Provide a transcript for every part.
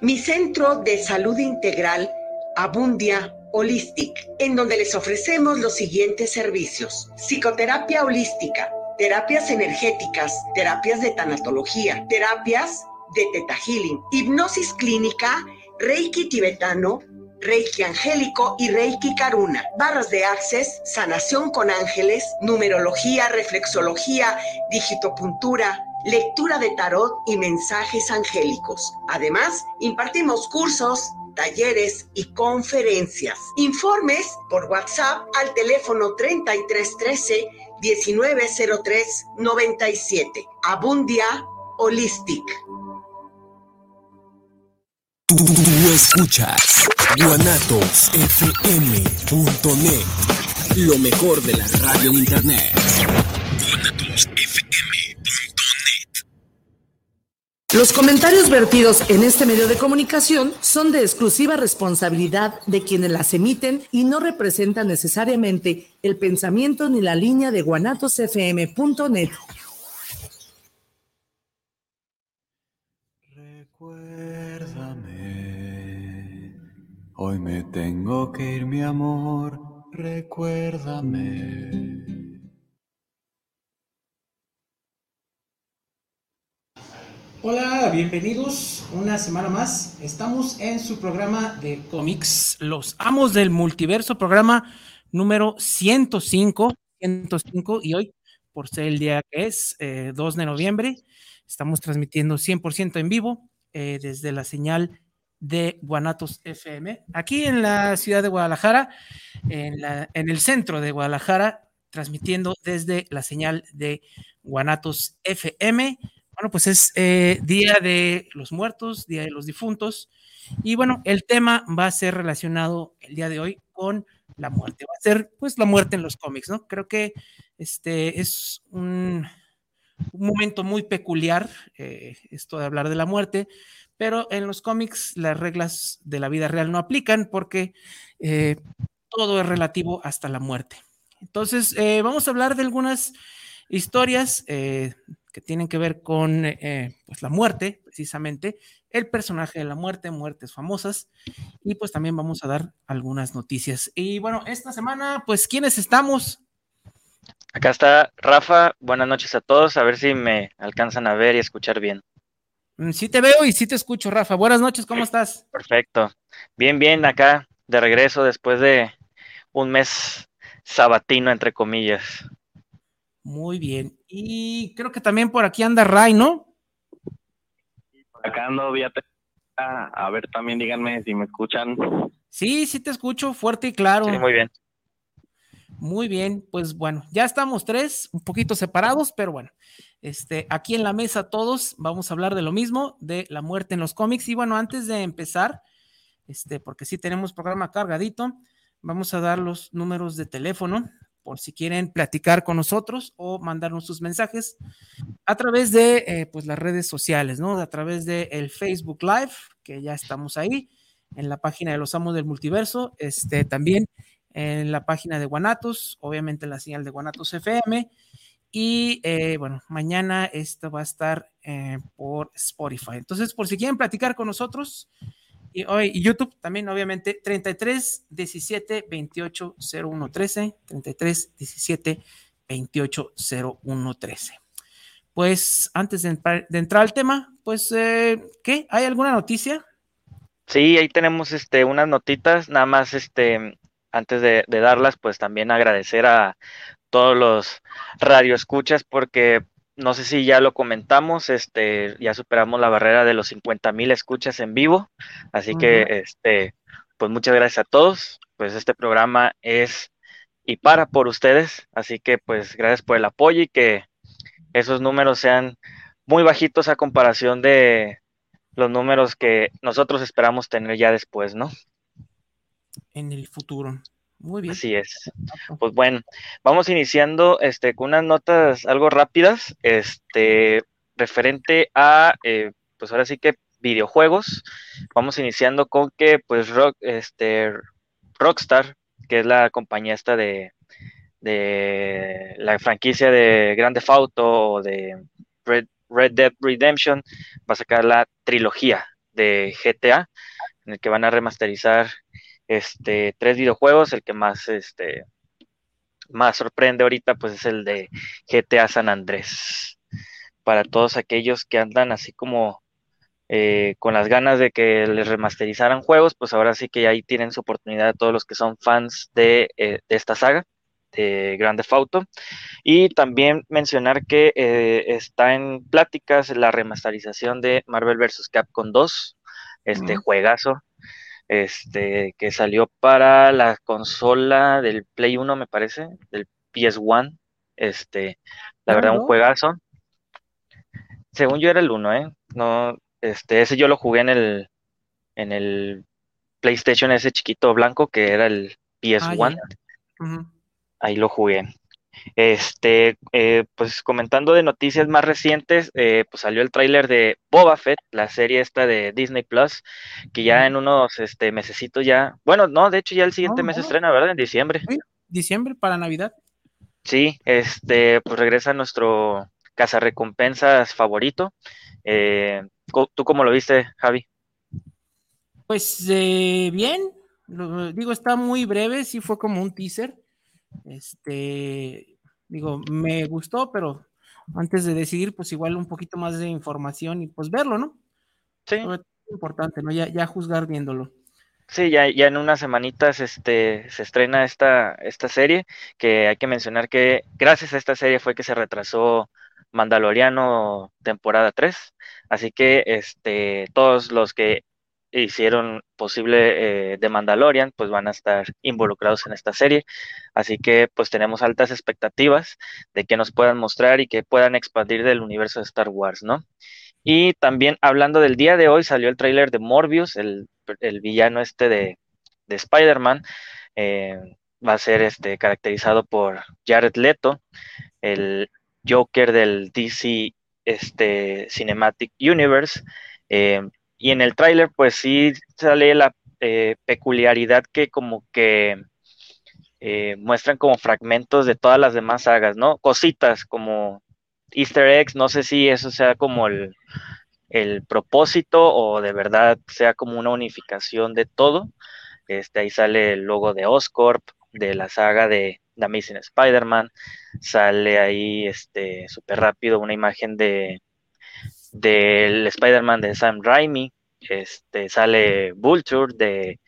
mi centro de salud integral Abundia Holistic, en donde les ofrecemos los siguientes servicios. Psicoterapia holística, terapias energéticas, terapias de tanatología, terapias de teta healing, hipnosis clínica, reiki tibetano, Reiki Angélico y Reiki Karuna. Barras de Access, sanación con ángeles, numerología, reflexología, digitopuntura, lectura de tarot y mensajes angélicos. Además, impartimos cursos, talleres y conferencias. Informes por WhatsApp al teléfono 3313 1903 97. Abundia Holistic. Tú, escuchas guanatosfm.net, lo mejor de la radio en internet. Los comentarios vertidos en este medio de comunicación son de exclusiva responsabilidad de quienes las emiten y no representan necesariamente el pensamiento ni la línea de guanatosfm.net. Hoy me tengo que ir, mi amor, recuérdame. Hola, bienvenidos una semana más. Estamos en su programa de cómics, Los Amos del Multiverso, programa número 105, 105 y hoy, por ser el día que es, 2 eh, de noviembre, estamos transmitiendo 100% en vivo eh, desde la señal de Guanatos FM, aquí en la ciudad de Guadalajara, en, la, en el centro de Guadalajara, transmitiendo desde la señal de Guanatos FM. Bueno, pues es eh, Día de los Muertos, Día de los Difuntos. Y bueno, el tema va a ser relacionado el día de hoy con la muerte. Va a ser pues la muerte en los cómics, ¿no? Creo que este es un, momento muy peculiar, eh, esto de hablar de la muerte, pero en los cómics las reglas de la vida real no aplican porque eh, todo es relativo hasta la muerte. Entonces, vamos a hablar de algunas historias que tienen que ver con pues la muerte, precisamente, el personaje de la muerte, muertes famosas, y pues también vamos a dar algunas noticias. Y bueno, esta semana, pues, ¿quiénes estamos? Acá está Rafa, buenas noches a todos, a ver si me alcanzan a ver y escuchar bien. Mm, sí te veo y sí te escucho, Rafa. Buenas noches, ¿cómo estás? Perfecto. Bien, bien, acá de regreso después de un mes sabatino, entre comillas. Muy bien. Y creo que también por aquí anda Ray, ¿no? Por acá ando vía a ver, también díganme si me escuchan. Sí, sí te escucho fuerte y claro. Sí, muy bien. Muy bien, pues bueno, ya estamos tres, un poquito separados, pero bueno, este, aquí en la mesa todos vamos a hablar de lo mismo, de la muerte en los cómics. Y bueno, antes de empezar, este, porque sí tenemos programa cargadito, vamos a dar los números de teléfono por si quieren platicar con nosotros o mandarnos sus mensajes a través de eh, pues las redes sociales, ¿no? A través de el Facebook Live, que ya estamos ahí, en la página de los amos del multiverso, este, también en la página de Guanatos, obviamente en la señal de Guanatos FM y eh, bueno, mañana esto va a estar eh, por Spotify. Entonces, por si quieren platicar con nosotros, y, YouTube también, obviamente, 33 17 28 01 13, 33 17 28 01 13. Pues antes de, entrar al tema, pues, eh, ¿qué? ¿Hay alguna noticia? Sí, ahí tenemos este, unas notitas, nada más este, antes de, de, darlas, pues también agradecer a todos los radioescuchas porque no sé si ya lo comentamos, este, ya superamos la barrera de los 50 mil escuchas en vivo, así que, este, pues muchas gracias a todos, pues este programa es y para por ustedes, así que pues gracias por el apoyo y que esos números sean muy bajitos a comparación de los números que nosotros esperamos tener ya después, ¿no? En el futuro. Muy bien. Así es. Pues bueno, vamos iniciando este, con unas notas algo rápidas, este, referente a, eh, pues ahora sí que videojuegos. Vamos iniciando con que, pues, Rock, este, Rockstar, que es la compañía esta de, de la franquicia de Grand Theft Auto o de Red, Red Dead Redemption, va a sacar la trilogía de GTA, en el que van a remasterizar este, tres videojuegos, el que más, este, más sorprende ahorita, pues es el de GTA San Andrés. Para todos aquellos que andan así como eh, con las ganas de que les remasterizaran juegos, pues ahora sí que ahí tienen su oportunidad todos los que son fans de, eh, de esta saga de Grande Auto. Y también mencionar que eh, está en pláticas la remasterización de Marvel vs. Capcom 2, este juegazo, este que salió para la consola del Play 1, me parece, del PS1. Este, la verdad, un juegazo. Según yo era el 1, ¿eh? No, este, ese yo lo jugué en el, en el PlayStation ese chiquito blanco que era el PS1. Ah, ahí lo jugué. Este, eh, pues comentando de noticias más recientes, eh, pues salió el tráiler de Boba Fett, la serie esta de Disney Plus, que ya en unos este mesecitos ya, bueno, no, de hecho ya el siguiente mes estrena, ¿verdad? En diciembre. Sí, diciembre para Navidad. Sí, este, pues regresa nuestro cazarrecompensas favorito. Eh, ¿Tú cómo lo viste, Javi? Pues bien, digo, está muy breve, sí fue como un teaser este, digo, me gustó, pero antes de decidir, pues igual un poquito más de información y pues verlo, ¿no? Sí. Es importante, ¿no? Ya, ya juzgar viéndolo. Sí, ya, ya en unas semanitas este, se estrena esta, esta serie, que hay que mencionar que gracias a esta serie fue que se retrasó Mandaloriano temporada 3, así que este, todos los que hicieron posible eh, Mandalorian, pues van a estar involucrados en esta serie. Así que pues tenemos altas expectativas de que nos puedan mostrar y que puedan expandir del universo de Star Wars, ¿no? Y también hablando del día de hoy, salió el tráiler de Morbius, el, villano este de, de Spider-Man. Eh, va a ser este, caracterizado por Jared Leto, el Joker del DC este, Cinematic Universe. Eh, y en el tráiler pues sí sale la eh, peculiaridad que como que eh, muestran como fragmentos de todas las demás sagas, ¿no? Cositas como easter eggs, no sé si eso sea como el, propósito o de verdad sea como una unificación de todo. Este, ahí sale el logo de Oscorp, de la saga de The Amazing Spider-Man, sale ahí este súper rápido una imagen de del Spider-Man de Sam Raimi, este, sale Vulture, de,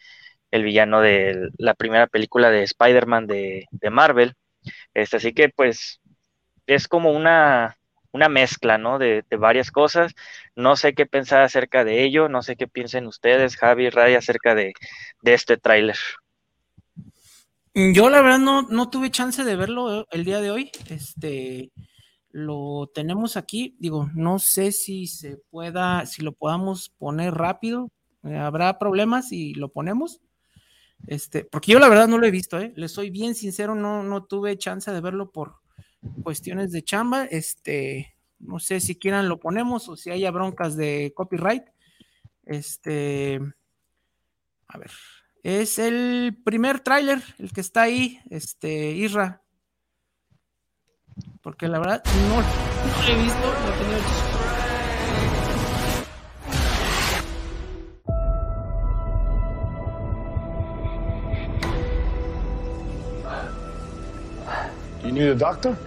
el villano de la primera película de Spider-Man de, Marvel. Este, así que pues es como una, una mezcla, ¿no? De, varias cosas. No sé qué pensar acerca de ello, no sé qué piensen ustedes, Javi, Ray, acerca de, de este tráiler. Yo la verdad no, no tuve chance de verlo el día de hoy. Este, lo tenemos aquí. Digo, no sé si se pueda, si lo podamos poner rápido. Eh, habrá problemas si lo ponemos. Este, porque yo la verdad no lo he visto, ¿eh? Le soy bien sincero, no, no tuve chance de verlo por cuestiones de chamba. Este, no sé si quieran lo ponemos o si haya broncas de copyright. Este, a ver, es el primer tráiler, el que está ahí, este, Isra. Porque la verdad no, no lo he visto, no he tenido You need a doctor?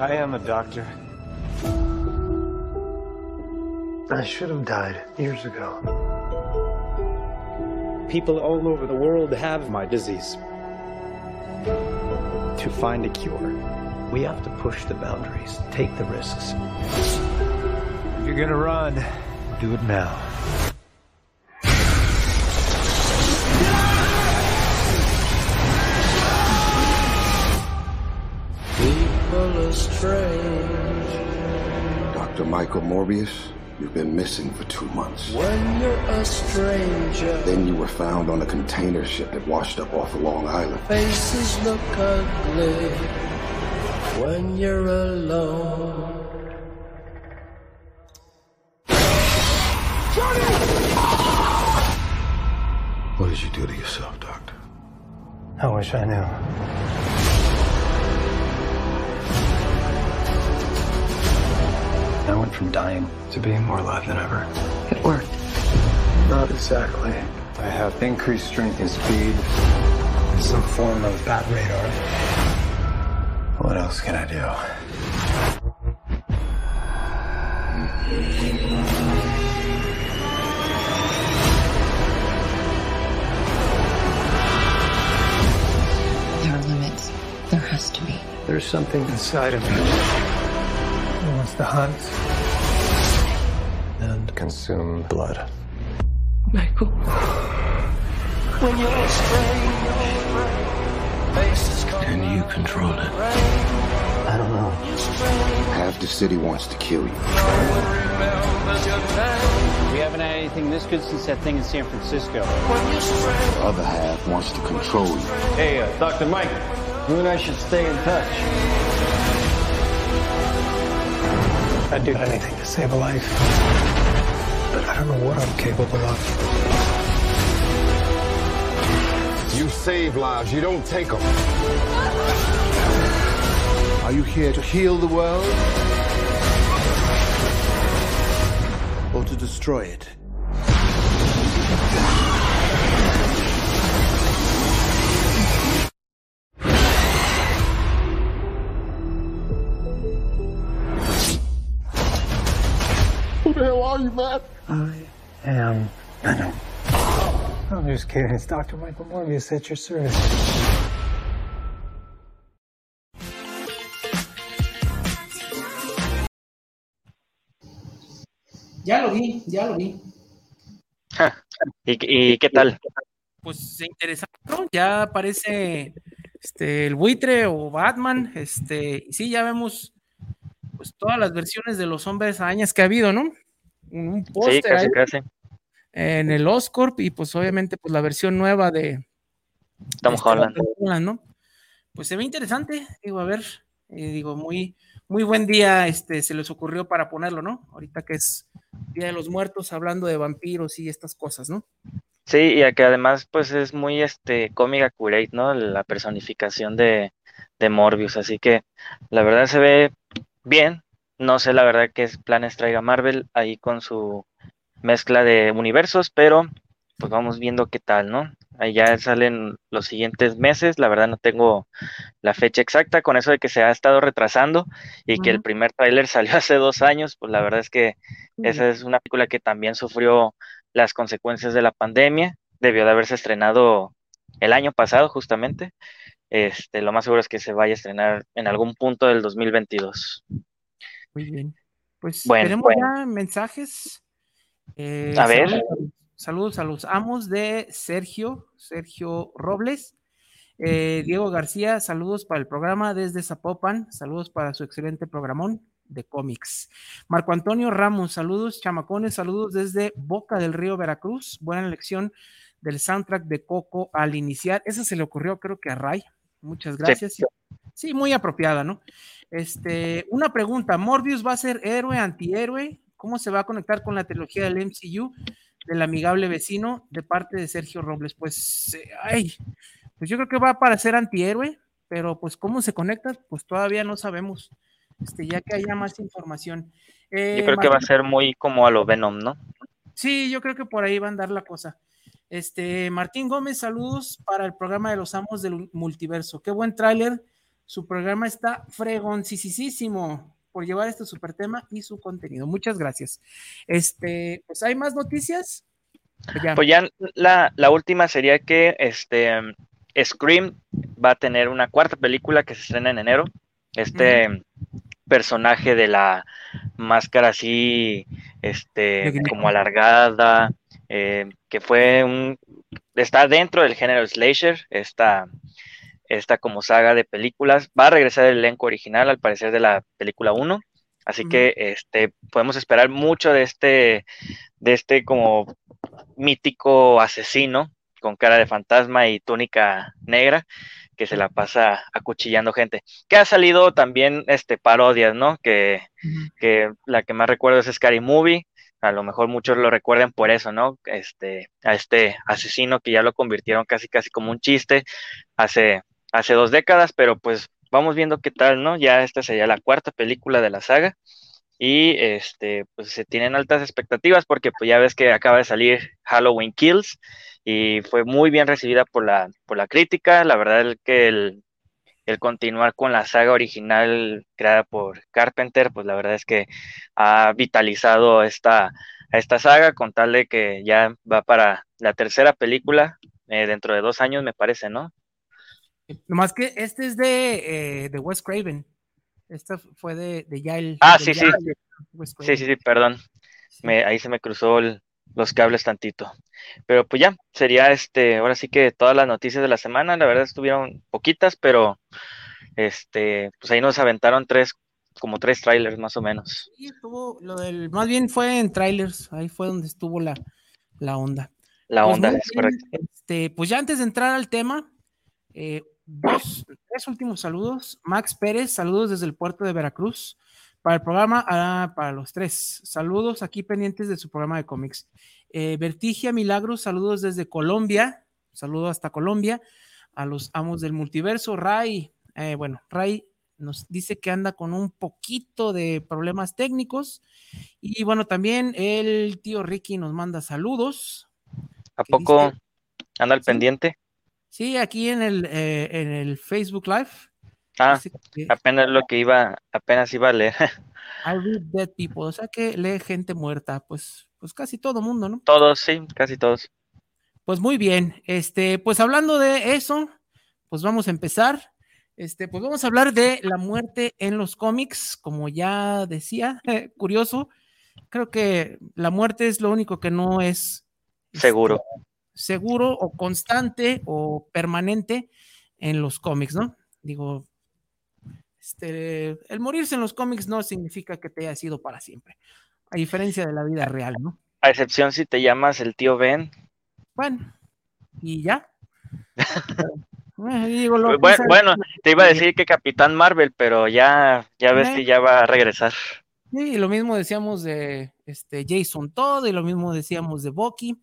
I am a doctor. I should have died years ago. People all over the world have my disease. To find a cure, we have to push the boundaries, take the risks. If you're gonna run, do it now. People are strange. Dr. Michael Morbius, you've been missing for two months. When you're a stranger. Then you were found on a container ship that washed up off of Long Island. Faces look ugly when you're alone. What did you do to yourself, Doctor? I wish I knew. I went from dying to being more alive than ever. It worked. Not exactly. I have increased strength and speed, and some form of bat radar. What else can I do? There are limits. There has to be. There's something inside of me that wants to hunt and consume blood. Michael. When you're strange, faces come Can you control it? I don't know. Half the city wants to kill you. remembers your name. We haven't had anything this good since that thing in San Francisco. You're The other half wants to control you. Hey, uh, Dr. Mike, you and I should stay in touch. I'd do anything to save a life. But I don't know what I'm capable of. You save lives, you don't take them. Are you here to heal the world? Or to destroy it? Who the hell are you, Matt? I am Venom. I'm just kidding. It's Dr. Michael Morbius at your service. Ya lo vi, ya lo vi. ¿Y, y qué tal? Pues interesante, ¿no? Ya aparece este, el buitre o Batman. Este, y sí, ya vemos pues todas las versiones de los hombres arañas que ha habido, ¿no? Un, un Sí, póster casi, casi. en el Oscorp y pues obviamente pues la versión nueva de Tom este, Holland. Tom Holland, ¿no? Pues se ve interesante, digo, a ver, eh, digo, muy, muy buen día este, se les ocurrió para ponerlo, ¿no? Ahorita que es Día de los Muertos, hablando de vampiros y estas cosas, ¿no? Sí, y que además pues es muy este comic accurate, ¿no? La personificación de, de Morbius, así que la verdad se ve bien. No sé la verdad qué planes traiga Marvel ahí con su mezcla de universos, pero pues vamos viendo qué tal, ¿no? Ahí ya salen los siguientes meses, la verdad no tengo la fecha exacta, con eso de que se ha estado retrasando y que el primer tráiler salió hace dos años, pues la verdad es que esa es una película que también sufrió las consecuencias de la pandemia, debió de haberse estrenado el año pasado justamente, este, lo más seguro es que se vaya a estrenar en algún punto del 2022. Muy bien. Pues Bueno, tenemos bueno. ya mensajes. Eh, A ver. Saludos, saludos a los amos de Sergio, Sergio Robles. Eh, Diego García, saludos para el programa desde Zapopan, saludos para su excelente programón de cómics. Marco Antonio Ramos, saludos, chamacones, saludos desde Boca del Río, Veracruz. Buena elección del soundtrack de Coco al iniciar. Esa se le ocurrió, creo que a Ray. Muchas gracias. Sí, muy apropiada, ¿no? Este, una pregunta, ¿Morbius va a ser héroe, antihéroe? ¿Cómo se va a conectar con la trilogía del MCU del amigable vecino de parte de Sergio Robles? Pues, eh, ay, pues yo creo que va para ser antihéroe, pero pues cómo se conecta, pues todavía no sabemos. Este, ya que haya más información. Eh, Yo creo que va a ser muy como a lo Venom, ¿no? Sí, yo creo que por ahí va a andar la cosa. Este, Martín Gómez, saludos para el programa de los amos del multiverso. Qué buen tráiler. Su programa está fregoncisísimo por llevar este super tema y su contenido. Muchas gracias. Este, pues hay más noticias. Ya. Pues ya la, la última sería que este Scream va a tener una cuarta película que se estrena en enero. Este personaje de la máscara así, este, como alargada, eh, que fue un, está dentro del género slasher, esta, esta como saga de películas, va a regresar el elenco original al parecer de la película 1, así que este, podemos esperar mucho de este, de este como mítico asesino con cara de fantasma y túnica negra que se la pasa acuchillando gente. Que ha salido también este parodias, ¿no? Que, que la que más recuerdo es Scary Movie. A lo mejor muchos lo recuerden por eso, ¿no? Este, a este asesino que ya lo convirtieron casi casi como un chiste hace, hace dos décadas, pero pues vamos viendo qué tal, ¿no? Ya esta sería la cuarta película de la saga y este, pues se tienen altas expectativas porque pues ya ves que acaba de salir Halloween Kills y fue muy bien recibida por la, por la crítica. La verdad es que el, el continuar con la saga original creada por Carpenter, pues la verdad es que ha vitalizado esta, esta saga con tal de que ya va para la tercera película eh, dentro de dos años, me parece, ¿no? Nomás que este es de, eh, de Wes Craven. Esta fue de, de ya el. Ah, sí, sí. Sí, sí, sí, perdón. Me, ahí se me cruzó el- los cables tantito. Pero pues ya, sería este, ahora sí que todas las noticias de la semana, la verdad estuvieron poquitas, pero este, pues ahí nos aventaron tres, como tres trailers más o menos. Sí, estuvo, lo del, más bien fue en trailers, ahí fue donde estuvo la, la onda. La Pues onda, es correcto. Este, pues ya antes de entrar al tema, eh, dos, tres últimos saludos. Max Pérez, saludos desde el puerto de Veracruz. Para el programa, ah, para los tres. Saludos aquí pendientes de su programa de cómics. Eh, Vertigia Milagros, saludos desde Colombia. Saludo hasta Colombia. A los amos del multiverso. Ray, eh, bueno, Ray nos dice que anda con un poquito de problemas técnicos. Y bueno, también el tío Ricky nos manda saludos. ¿A poco dice- anda al pendiente? Sí, aquí en el, eh, en el Facebook Live. Ah, que apenas lo que iba, apenas iba a leer. I read dead people, o sea que lee gente muerta, pues, pues casi todo mundo, ¿no? Todos, sí, casi todos. Pues muy bien, este, pues hablando de eso, pues vamos a empezar. Este, pues vamos a hablar de la muerte en los cómics, como ya decía, curioso. Creo que la muerte es lo único que no es Seguro. Seguro o constante o permanente en los cómics, ¿no? Digo, este, el morirse en los cómics no significa que te haya sido para siempre, a diferencia de la vida real, ¿no? A excepción si te llamas el tío Ben. Bueno, y ya. Eh, digo, lo Bu- piensan- Bueno, te iba a decir que Capitán Marvel, pero ya, ya ves Eh. que ya va a regresar. Sí, y lo mismo decíamos de este, Jason Todd y lo mismo decíamos de Bucky.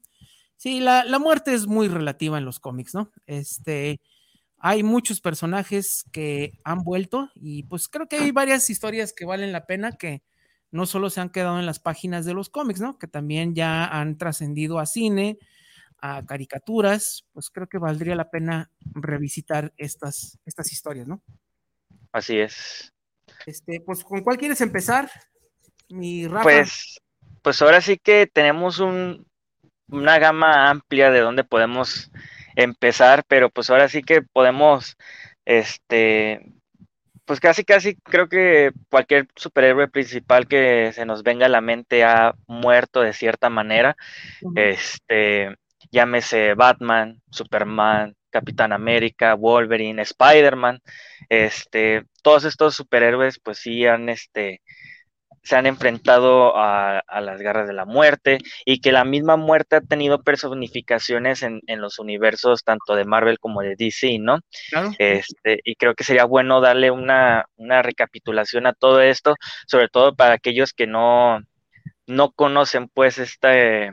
Sí, la, la muerte es muy relativa en los cómics, ¿no? Este, hay muchos personajes que han vuelto y pues creo que hay varias historias que valen la pena que no solo se han quedado en las páginas de los cómics, ¿no? Que también ya han trascendido a cine, a caricaturas, pues creo que valdría la pena revisitar estas, estas historias, ¿no? Así es. Este, pues, ¿con cuál quieres empezar? Mi Rafa. Pues, pues ahora sí que tenemos un, una gama amplia de donde podemos empezar, pero pues ahora sí que podemos, este, pues casi casi creo que cualquier superhéroe principal que se nos venga a la mente ha muerto de cierta manera. Este, llámese Batman, Superman, Capitán América, Wolverine, Spider-Man, este, todos estos superhéroes pues sí han, este, se han enfrentado a, a las garras de la muerte y que la misma muerte ha tenido personificaciones en, en los universos tanto de Marvel como de DC, ¿no? Claro. Este, y creo que sería bueno darle una, una recapitulación a todo esto, sobre todo para aquellos que no, no conocen pues este,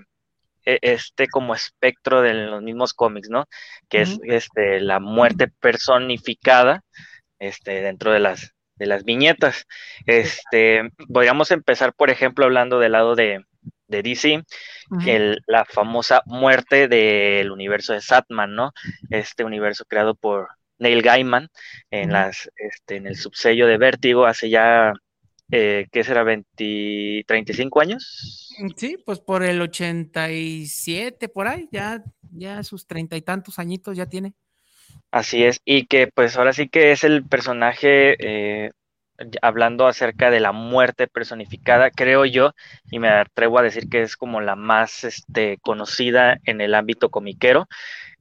e- este como espectro de los mismos cómics, ¿no? Que es este, la muerte personificada este, dentro de las, de las viñetas. Este, podríamos empezar, por ejemplo, hablando del lado de, de DC, el- la famosa muerte del universo de Satman, ¿no? Este universo creado por Neil Gaiman en, las, este, en el subsello de Vértigo hace ya, eh, ¿qué será? 20, 35 años. Sí, pues por el 87, por ahí, ya, ya sus treinta y tantos añitos ya tiene. Así es, y que pues ahora sí que es el personaje, eh, hablando acerca de la muerte personificada, creo yo, y me atrevo a decir que es como la más este, conocida en el ámbito comiquero,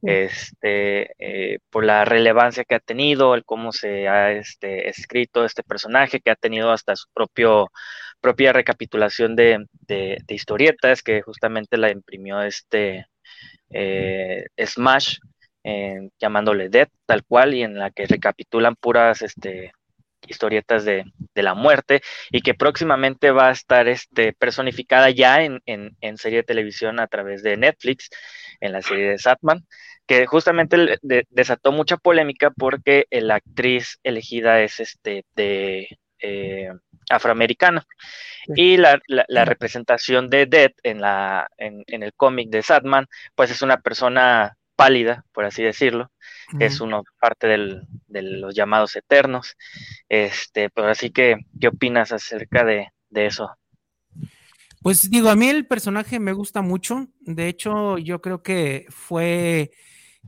este, eh, por la relevancia que ha tenido, el cómo se ha este, escrito este personaje, que ha tenido hasta su propio, propia recapitulación de, de- de historietas, que justamente la imprimió este eh, Smash, eh, llamándole Death, tal cual, y en la que recapitulan puras este, historietas de, de la muerte, y que próximamente va a estar este, personificada ya en, en, en serie de televisión a través de Netflix, en la serie de Satman, que justamente de- desató mucha polémica porque la actriz elegida es este de eh, afroamericano. Y la, la, representación de Dead en, la, en, en el cómic de Sadman, pues es una persona pálida, por así decirlo, es uno parte del, de los llamados eternos. Este, pues así que, ¿qué opinas acerca de, de eso? Pues digo, a mí el personaje me gusta mucho. De hecho, yo creo que fue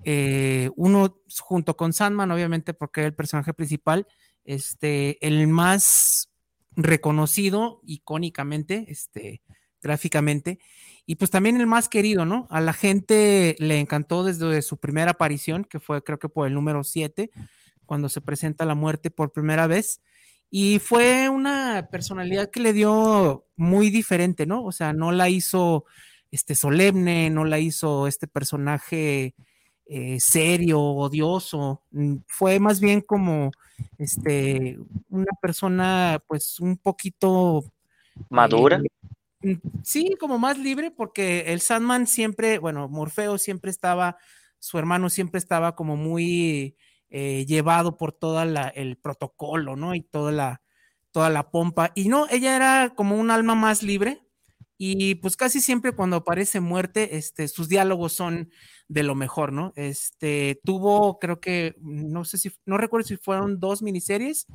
eh, uno junto con Sandman, obviamente, porque era el personaje principal, este, el más reconocido icónicamente, este, gráficamente, y pues también el más querido, ¿no? A la gente le encantó desde su primera aparición, que fue creo que por el número 7, cuando se presenta la muerte por primera vez. Y fue una personalidad que le dio muy diferente, ¿no? O sea, no la hizo este solemne, no la hizo este personaje eh, serio, odioso. Mm, fue más bien como este una persona, pues, un poquito madura. Eh, mm, sí, como más libre, porque el Sandman siempre, bueno, Morfeo siempre estaba, su hermano siempre estaba como muy eh, llevado por todo el protocolo, ¿no? Y toda la, toda la pompa. Y no, ella era como un alma más libre. Y pues casi siempre cuando aparece muerte, este, sus diálogos son de lo mejor, ¿no? Este, tuvo, creo que, no sé si, no recuerdo si fueron dos miniseries,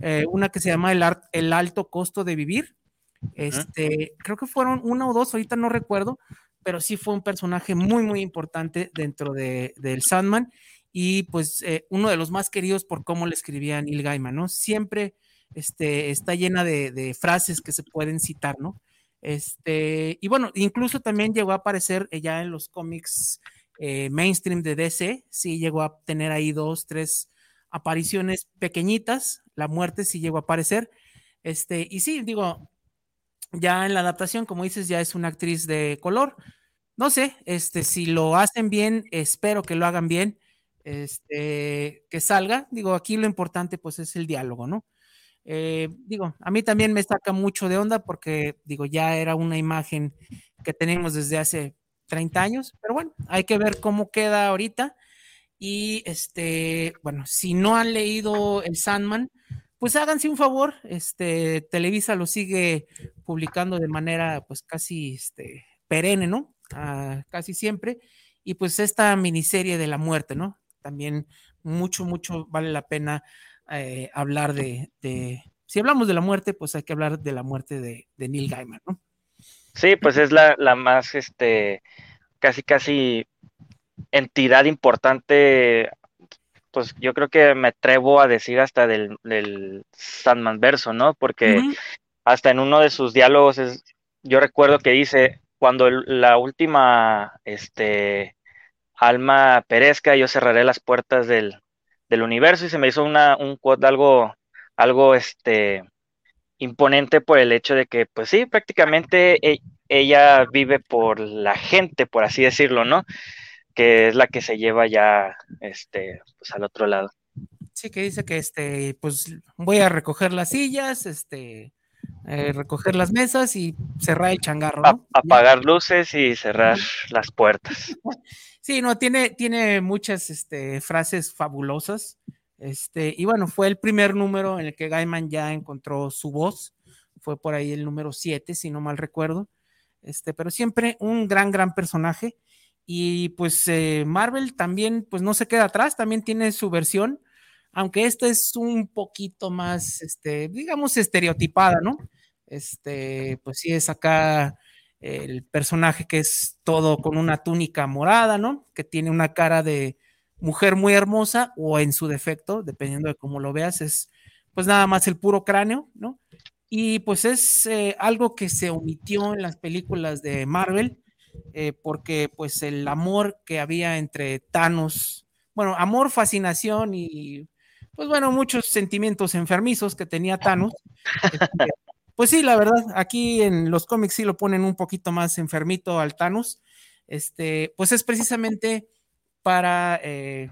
eh, una que se llama el, Alto Costo de Vivir, este, creo que fueron una o dos, ahorita no recuerdo, pero sí fue un personaje muy, muy importante dentro de, del Sandman y pues eh, uno de los más queridos por cómo le escribía Neil Gaiman, ¿no? Siempre este, está llena de, frases que se pueden citar, ¿no? Este, y bueno, incluso también llegó a aparecer ya en los cómics eh, mainstream de DC, sí llegó a tener ahí dos, tres apariciones pequeñitas, la muerte sí llegó a aparecer, este, y sí, digo, ya en la adaptación, como dices, ya es una actriz de color, no sé, este, si lo hacen bien, espero que lo hagan bien, este, que salga. Digo, aquí lo importante pues es el diálogo, ¿no? Eh, digo, a mí también me saca mucho de onda porque, digo, ya era una imagen que tenemos desde hace 30 años, pero bueno, hay que ver cómo queda ahorita. Y este, bueno, si no han leído El Sandman, pues háganse un favor, este, Televisa lo sigue publicando de manera pues casi este, perenne, ¿no? Ah, casi siempre. Y pues esta miniserie de la muerte, ¿no? también mucho, mucho vale la pena eh, hablar de, si hablamos de la muerte, pues hay que hablar de la muerte de, Neil Gaiman, ¿no? Sí, pues es la, más, este, casi, casi entidad importante, pues yo creo que me atrevo a decir hasta del, del Sandman verso, ¿no? Porque hasta en uno de sus diálogos, es, yo recuerdo que dice, cuando la última, este, alma perezca, yo cerraré las puertas del, universo y se me hizo una, un quote algo, algo este, imponente por el hecho de que, pues sí, prácticamente e, ella vive por la gente, por así decirlo, ¿no? Que es la que se lleva ya este, pues, al otro lado. Sí, que dice que este, pues voy a recoger las sillas, este, eh, recoger las mesas y cerrar el changarro. ¿no? apagar luces y cerrar las puertas. Sí, no, tiene, tiene muchas este, frases fabulosas. Este, y bueno, fue el primer número en el que Gaiman ya encontró su voz. Fue por ahí el número 7, si no mal recuerdo. Este, pero siempre un gran, gran personaje. Y pues eh, Marvel también, pues no se queda atrás, también tiene su versión, aunque esta es un poquito más, este, digamos, estereotipada, ¿no? Este, pues sí es acá el personaje que es todo con una túnica morada, ¿no? Que tiene una cara de mujer muy hermosa o en su defecto, dependiendo de cómo lo veas, es pues nada más el puro cráneo, ¿no? Y pues es eh, algo que se omitió en las películas de Marvel, eh, porque pues el amor que había entre Thanos, bueno, amor, fascinación y pues bueno, muchos sentimientos enfermizos que tenía Thanos, este, pues sí, la verdad, aquí en los cómics sí lo ponen un poquito más enfermito al Thanos. Este, pues es precisamente para, eh,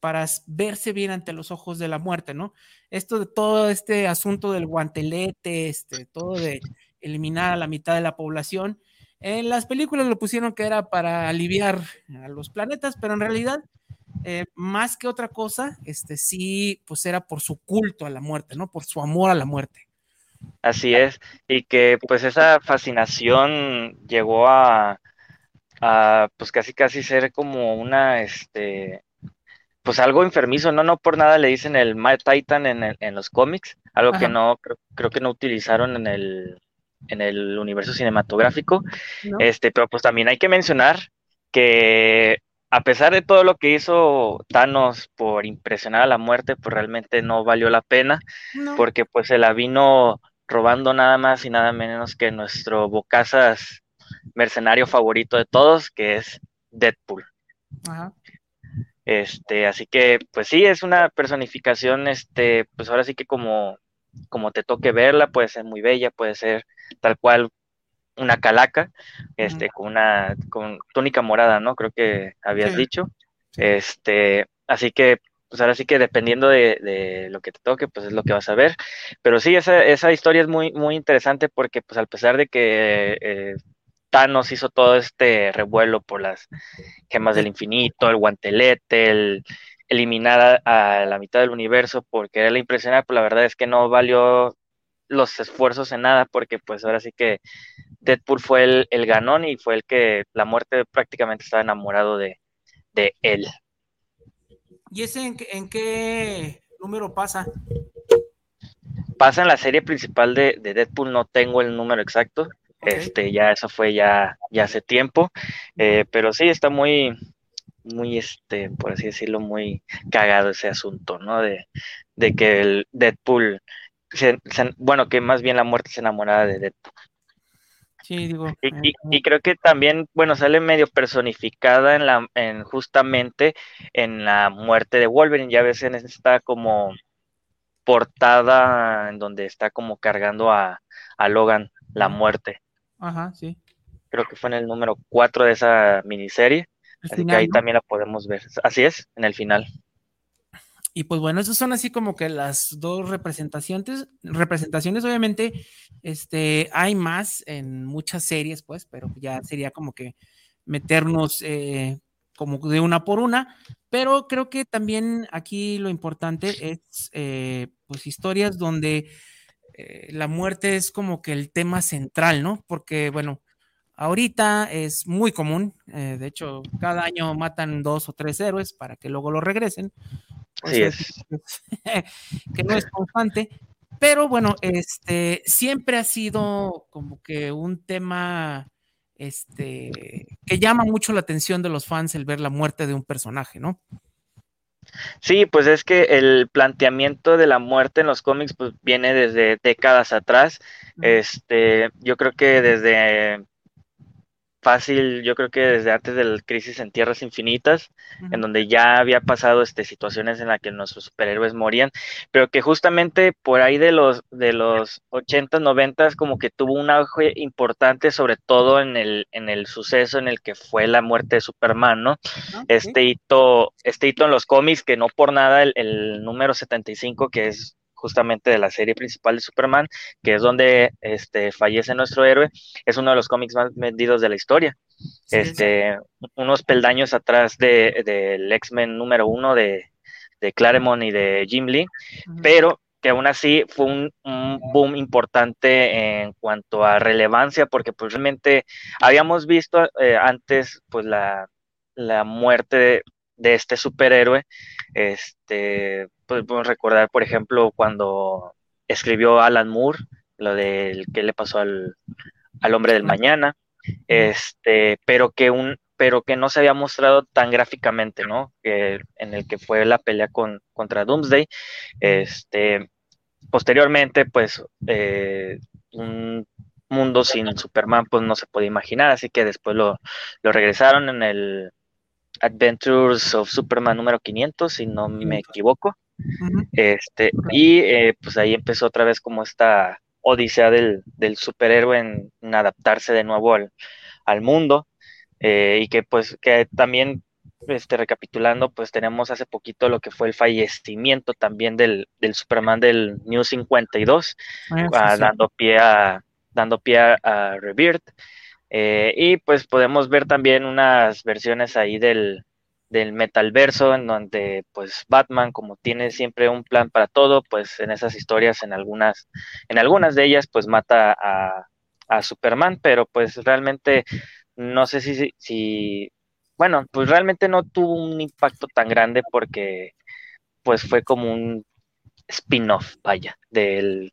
para verse bien ante los ojos de la muerte, ¿no? Esto de todo este asunto del guantelete, este, todo de eliminar a la mitad de la población. En las películas lo pusieron que era para aliviar a los planetas, pero en realidad, eh, más que otra cosa, este sí, pues era por su culto a la muerte, ¿no? Por su amor a la muerte. Así es, y que pues esa fascinación llegó a, a pues casi casi ser como una, este, pues algo enfermizo, no, no por nada le dicen el Mad Titan en, el- en los cómics, algo que no, creo, creo que no utilizaron en el, en el universo cinematográfico, ¿no? este, pero pues también hay que mencionar que a pesar de todo lo que hizo Thanos por impresionar a la muerte, pues realmente no valió la pena, No. porque pues se la vino robando nada más y nada menos que nuestro Bocazas mercenario favorito de todos, que es Deadpool. Ajá. Este, así que, pues sí, es una personificación, este, pues ahora sí que como, como te toque verla, puede ser muy bella, puede ser tal cual una calaca, este, con una, con túnica morada, ¿no? Creo que habías Sí. dicho. Este, así que, pues ahora sí que dependiendo de, de lo que te toque, pues es lo que vas a ver. Pero sí, esa, esa historia es muy, muy interesante porque, pues, a pesar de que eh, Thanos hizo todo este revuelo por las gemas del infinito, el guantelete, el eliminar a, la mitad del universo por quererle impresionar, pues la verdad es que no valió los esfuerzos en nada, porque pues ahora sí que Deadpool fue el, el ganón y fue el que la muerte prácticamente estaba enamorado de, de él. ¿Y ese en, qué- en qué número pasa? Pasa en la serie principal de, de Deadpool, no tengo el número exacto, este, ya eso fue ya, ya hace tiempo, eh, pero sí está muy, muy, este, por así decirlo, muy cagado ese asunto, ¿no? De, de que el Deadpool, se- se- bueno, que más bien la muerte se enamorada de Deadpool. Sí, digo. Y, eh, y- y creo que también, bueno, sale medio personificada en la, en justamente en la muerte de Wolverine. Ya ves en esta como portada en donde está como cargando a, a Logan la muerte. Ajá, sí. Creo que fue en el número 4 de esa miniserie. Así que ahí ¿no? también la podemos ver. Así es, en el final. Y pues bueno, esas son así como que las dos representaciones, representaciones, obviamente, este, hay más en muchas series, pues, pero ya sería como que meternos eh, como de una por una, pero creo que también aquí lo importante es, eh, pues, historias donde eh, la muerte es como que el tema central, ¿no? Porque, bueno, ahorita es muy común, de hecho, cada año matan dos o tres héroes para que luego lo regresen. Es. que no es constante, pero bueno, este siempre ha sido como que un tema este que llama mucho la atención de los fans el ver la muerte de un personaje, ¿no? Sí, pues es que el planteamiento de la muerte en los cómics pues viene desde décadas atrás. Este, yo creo que desde fácil, yo creo que desde antes del Crisis en Tierras Infinitas, en donde ya había pasado este, situaciones en las que nuestros superhéroes morían, pero que justamente por ahí de los de los 80, 90 como que tuvo un auge importante, sobre todo en el, en el suceso en el que fue la muerte de Superman, ¿no? Este hito, este hito en los cómics, que no por nada el, el número 75, que es justamente de la serie principal de Superman, que es donde este, fallece nuestro héroe, es uno de los cómics más vendidos de la historia. este, unos peldaños atrás de, del X-Men número uno de, de Claremont y de Jim Lee, pero que aún así fue un, un, boom importante en cuanto a relevancia, porque pues realmente habíamos visto eh, antes pues la, la muerte de, este superhéroe, este, pues podemos recordar, por ejemplo, cuando escribió Alan Moore, lo del que le pasó al, al hombre del mañana, este, pero que un, pero que no se había mostrado tan gráficamente, ¿no? Que, en el que fue la pelea con, contra Doomsday. Este, posteriormente, pues, eh, un mundo sin Superman, pues no se puede imaginar, así que después lo, lo regresaron en el Adventures of Superman número 500, si no me equivoco. Este, y eh, pues ahí empezó otra vez como esta odisea del, del superhéroe en, en, adaptarse de nuevo al, al mundo. Eh, y que pues que también este, recapitulando, pues tenemos hace poquito lo que fue el fallecimiento también del, del Superman del New 52, Ah, ah, sí, sí. dando pie a dando pie a, a Rebirth. Eh, y pues podemos ver también unas versiones ahí del, del metalverso, en donde pues Batman, como tiene siempre un plan para todo, pues en esas historias, en algunas, en algunas de ellas, pues mata a, a Superman, pero pues realmente no sé si, si, si, bueno, pues realmente no tuvo un impacto tan grande porque pues fue como un spin-off, vaya, del,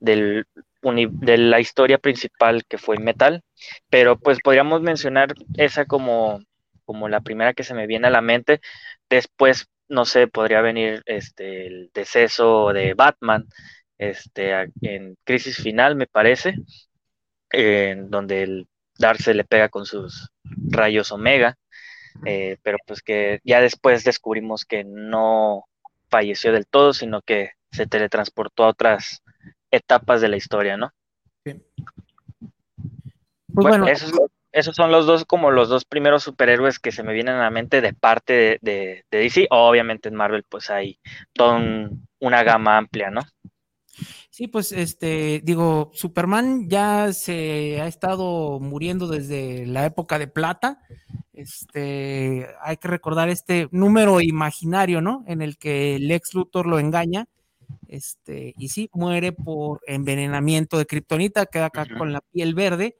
del de la historia principal que fue Metal, pero pues podríamos mencionar esa como, como la primera que se me viene a la mente. Después, no sé, podría venir este el deceso de Batman, este, en Crisis Final, me parece, en donde el Darcy le pega con sus rayos Omega, eh, pero pues que ya después descubrimos que no falleció del todo, sino que se teletransportó a otras etapas de la historia, ¿no? Sí. Pues bueno, esos, son los dos, como los dos primeros superhéroes que se me vienen a la mente de parte de, DC. Obviamente en Marvel, pues hay toda una gama amplia, ¿no? Sí, pues este, digo, Superman ya se ha estado muriendo desde la época de plata. Este, hay que recordar este número imaginario, ¿no? En el que Lex Luthor lo engaña este, y sí, muere por envenenamiento de kriptonita, queda acá con la piel verde.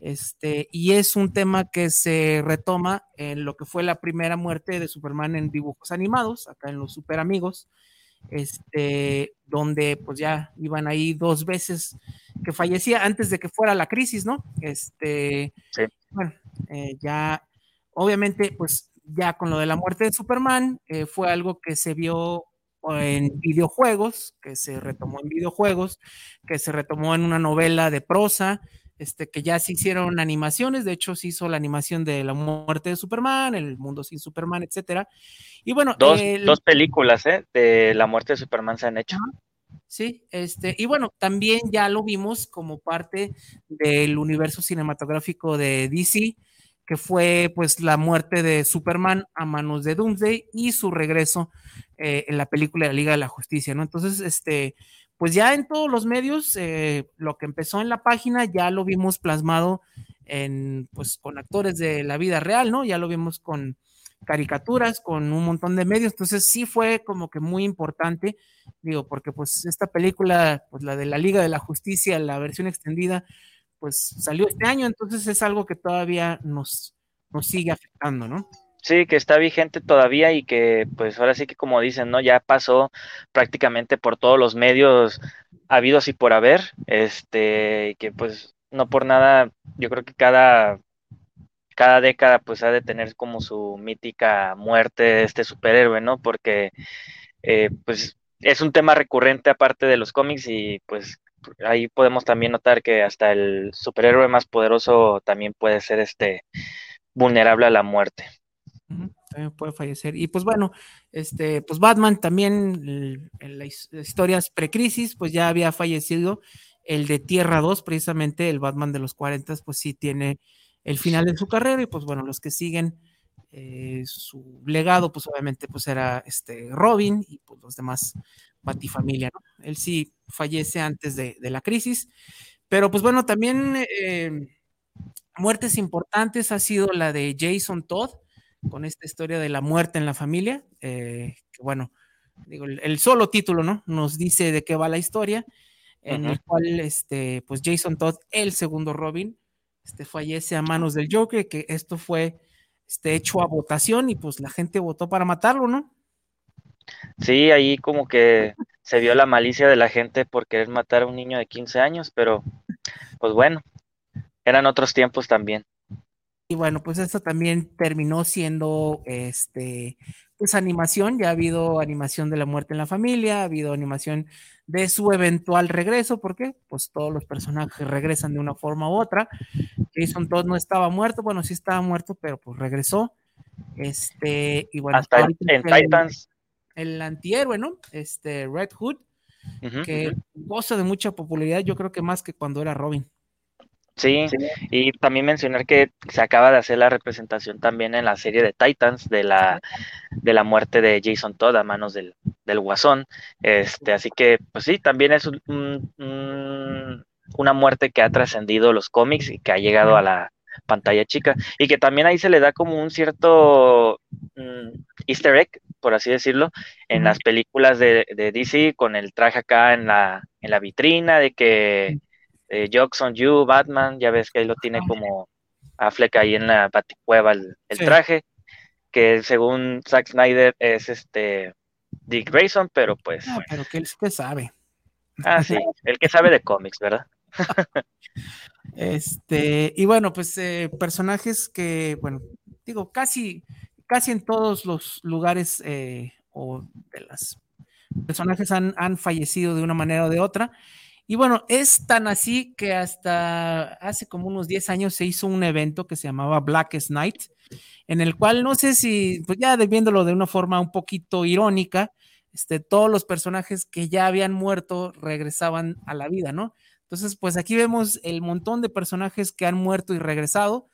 Este, y es un tema que se retoma en lo que fue la primera muerte de Superman en dibujos animados, acá en los Super Amigos, este, donde pues ya iban ahí dos veces que fallecía antes de que fuera la crisis, ¿no? Este, bueno, eh, ya, obviamente, pues ya con lo de la muerte de Superman, eh, fue algo que se vio en videojuegos, que se retomó en videojuegos, que se retomó en una novela de prosa, este, que ya se hicieron animaciones, de hecho se hizo la animación de la muerte de Superman, el mundo sin Superman, etcétera. Y bueno, dos, dos películas ¿eh? de la muerte de Superman se han hecho. Sí, este, y bueno, también ya lo vimos como parte del universo cinematográfico de DC, que fue pues la muerte de Superman a manos de Doomsday y su regreso eh, en la película de la Liga de la Justicia, ¿no? Entonces, este, pues ya en todos los medios, eh, lo que empezó en la página ya lo vimos plasmado en, pues, con actores de la vida real, ¿no? Ya lo vimos con caricaturas, con un montón de medios, entonces sí fue como que muy importante, digo, porque pues esta película, pues la de la Liga de la Justicia, la versión extendida, pues salió este año, entonces es algo que todavía nos, nos sigue afectando, ¿no? Sí, que está vigente todavía y que pues ahora sí que como dicen, ¿no? Ya pasó prácticamente por todos los medios habidos y por haber, este, que pues no por nada, yo creo que cada, cada década pues ha de tener como su mítica muerte de este superhéroe, ¿no? Porque eh, pues es un tema recurrente aparte de los cómics y pues ahí podemos también notar que hasta el superhéroe más poderoso también puede ser este vulnerable a la muerte. También puede fallecer. Y pues bueno, este, pues Batman también en las historias precrisis, pues ya había fallecido. El de Tierra 2, precisamente el Batman de los 40, pues sí tiene el final de su carrera. Y pues bueno, los que siguen eh, su legado, pues obviamente, pues era este Robin y pues los demás Batifamilia, ¿no? Él sí fallece antes de, la crisis. Pero pues bueno, también eh, muertes importantes ha sido la de Jason Todd, con esta historia de la muerte en la familia, eh, que bueno, digo, el, solo título, ¿no? Nos dice de qué va la historia, en el cual, este, pues Jason Todd, el segundo Robin, este, fallece a manos del Joker, que esto fue este, hecho a votación y pues la gente votó para matarlo, ¿no? Sí, ahí como que se vio la malicia de la gente por querer matar a un niño de 15 años, pero pues bueno, eran otros tiempos también. Y bueno, pues esto también terminó siendo este pues animación, ya ha habido animación de la muerte en la familia, ha habido animación de su eventual regreso, ¿por qué? Pues todos los personajes regresan de una forma u otra. Jason Todd no estaba muerto, bueno, sí estaba muerto, pero pues regresó. Este, y bueno, hasta en, Titans el antihéroe, ¿no? Este Red Hood, que goza de mucha popularidad, yo creo que más que cuando era Robin. Sí, y también mencionar que se acaba de hacer la representación también en la serie de Titans de la, de la muerte de Jason Todd a manos del, del Guasón. Este, así que, pues sí, también es una muerte que ha trascendido los cómics y que ha llegado a la pantalla chica. Y que también ahí se le da como un cierto mm, un easter egg, por así decirlo, en las películas de, de, DC con el traje acá en la, en la vitrina de que eh, Jokes on You, Batman, ya ves que ahí lo tiene como Affleck ahí en la baticueva el, el traje, que según Zack Snyder es este Dick Grayson, pero pues... Ah, pero que él que sabe. Ah, sí, el que sabe de cómics, ¿verdad? este, y bueno, pues eh, personajes que, bueno, digo, casi, casi en todos los lugares eh, o de las personajes han, han, fallecido de una manera o de otra. Y bueno, es tan así que hasta hace como unos 10 años se hizo un evento que se llamaba Blackest Night, en el cual no sé si, pues ya viéndolo de una forma un poquito irónica, este, todos los personajes que ya habían muerto regresaban a la vida, ¿no? Entonces, pues aquí vemos el montón de personajes que han muerto y regresado,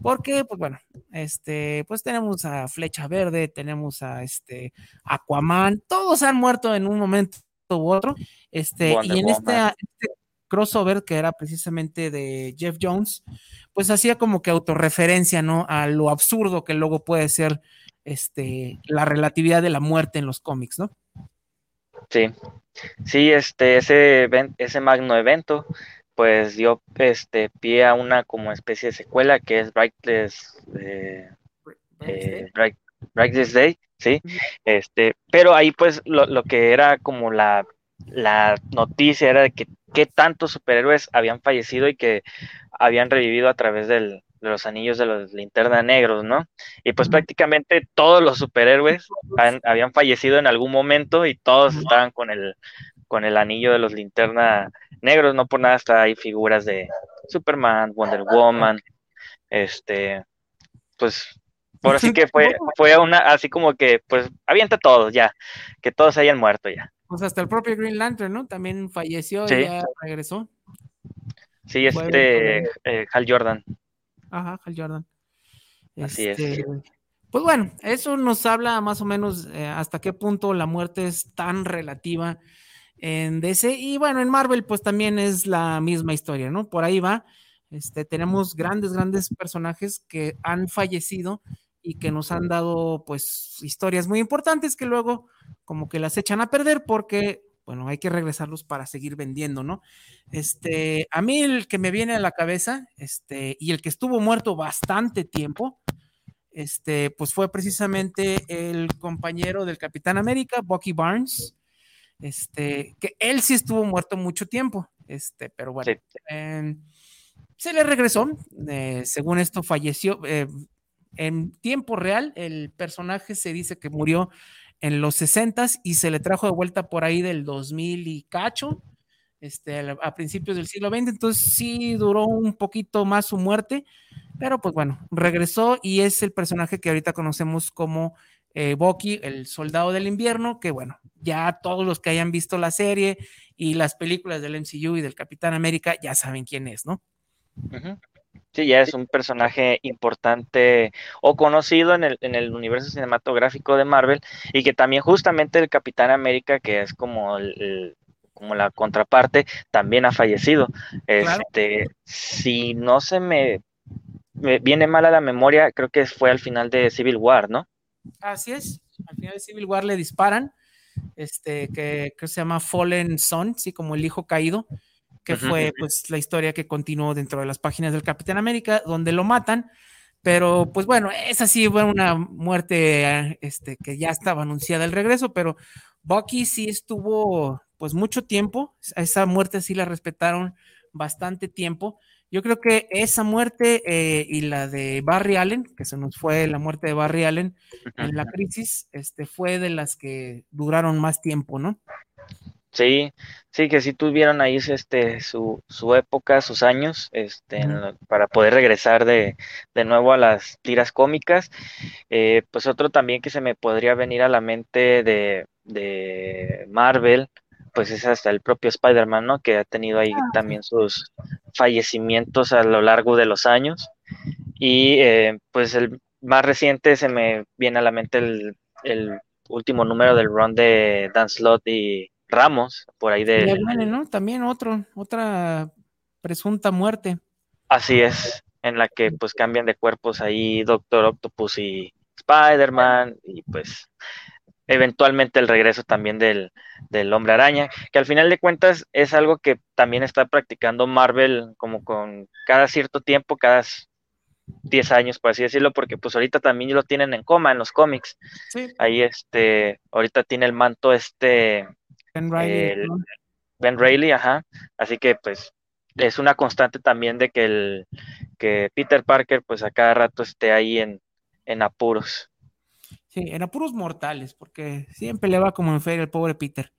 porque, pues bueno, este, pues tenemos a Flecha Verde, tenemos a este Aquaman, todos han muerto en un momento u otro, este, y en este, este, crossover que era precisamente de Jeff Jones, pues hacía como que autorreferencia, ¿no? A lo absurdo que luego puede ser este, la relatividad de la muerte en los cómics, ¿no? Sí, sí, este, ese, ese magno evento, pues dio este pie a una como especie de secuela que es Brightless, eh, eh, Day, sí, este, pero ahí pues lo, lo que era como la, la noticia era de que qué tantos superhéroes habían fallecido y que habían revivido a través del, de los anillos de los linterna negros, ¿no? Y pues prácticamente todos los superhéroes habían fallecido en algún momento y todos estaban con el, con el anillo de los linterna negros, no por nada hasta hay figuras de Superman, Wonder Woman, este, pues por así que fue, fue una, así como que, pues, avienta todos ya, que todos hayan muerto ya. Pues hasta el propio Green Lantern, ¿no? También falleció y ya regresó. Sí, este eh, Hal Jordan. Ajá, Hal Jordan. Así es. Este, pues bueno, eso nos habla más o menos eh, hasta qué punto la muerte es tan relativa en DC. Y bueno, en Marvel, pues también es la misma historia, ¿no? Por ahí va. Este, tenemos grandes, grandes personajes que han fallecido y que nos han dado, pues, historias muy importantes que luego como que las echan a perder porque bueno, hay que regresarlos para seguir vendiendo, ¿no? Este, a mí el que me viene a la cabeza, este, y el que estuvo muerto bastante tiempo, este, pues fue precisamente el compañero del Capitán América, Bucky Barnes, este, que él sí estuvo muerto mucho tiempo, este, pero bueno, em, se le regresó, eh, según esto falleció, eh, en tiempo real, el personaje se dice que murió en los 60 y se le trajo de vuelta por ahí del 2000 y cacho, este, a principios del siglo XX, entonces sí duró un poquito más su muerte, pero pues bueno, regresó y es el personaje que ahorita conocemos como eh, Bucky, el soldado del invierno, que bueno, ya todos los que hayan visto la serie y las películas del MCU y del Capitán América ya saben quién es, ¿no? Sí, ya es un personaje importante o conocido en el, en el universo cinematográfico de Marvel y que también justamente el Capitán América, que es como el, como la contraparte, también ha fallecido. Este, si no se me, viene mal a la memoria, creo que fue al final de Civil War, ¿no? Así es, al final de Civil War le disparan, este, que, que se llama Fallen Son, sí, como el hijo caído que fue pues la historia que continuó dentro de las páginas del Capitán América, donde lo matan, pero pues bueno, esa sí fue una muerte este, que ya estaba anunciada el regreso, pero Bucky sí estuvo pues mucho tiempo, esa muerte sí la respetaron bastante tiempo. Yo creo que esa muerte eh, y la de Barry Allen, que se nos fue la muerte de Barry Allen en la crisis, este, fue de las que duraron más tiempo, ¿no? Sí, sí, que sí tuvieron ahí este, su, su época, sus años, este, para poder regresar de, de, nuevo a las tiras cómicas. Eh, pues otro también que se me podría venir a la mente de, de Marvel, pues es hasta el propio Spider-Man, ¿no? Que ha tenido ahí ah, también sus fallecimientos a lo largo de los años. Y eh, pues el más reciente se me viene a la mente el, el último número del run de Dan Slott y Ramos, por ahí de... ¿no? También otro, otra presunta muerte. Así es, en la que pues cambian de cuerpos ahí Doctor Octopus y Spider-Man y pues eventualmente el regreso también del, del, hombre araña, que al final de cuentas es algo que también está practicando Marvel como con cada cierto tiempo, cada 10 años, por así decirlo, porque pues ahorita también lo tienen en coma en los cómics. Ahí este, ahorita tiene el manto este Ben Reilly, ben Reilly, ajá. Así que pues es una constante también de que el que Peter Parker pues a cada rato esté ahí en, en apuros. Sí, en apuros mortales, porque siempre le va como en feria el pobre Peter.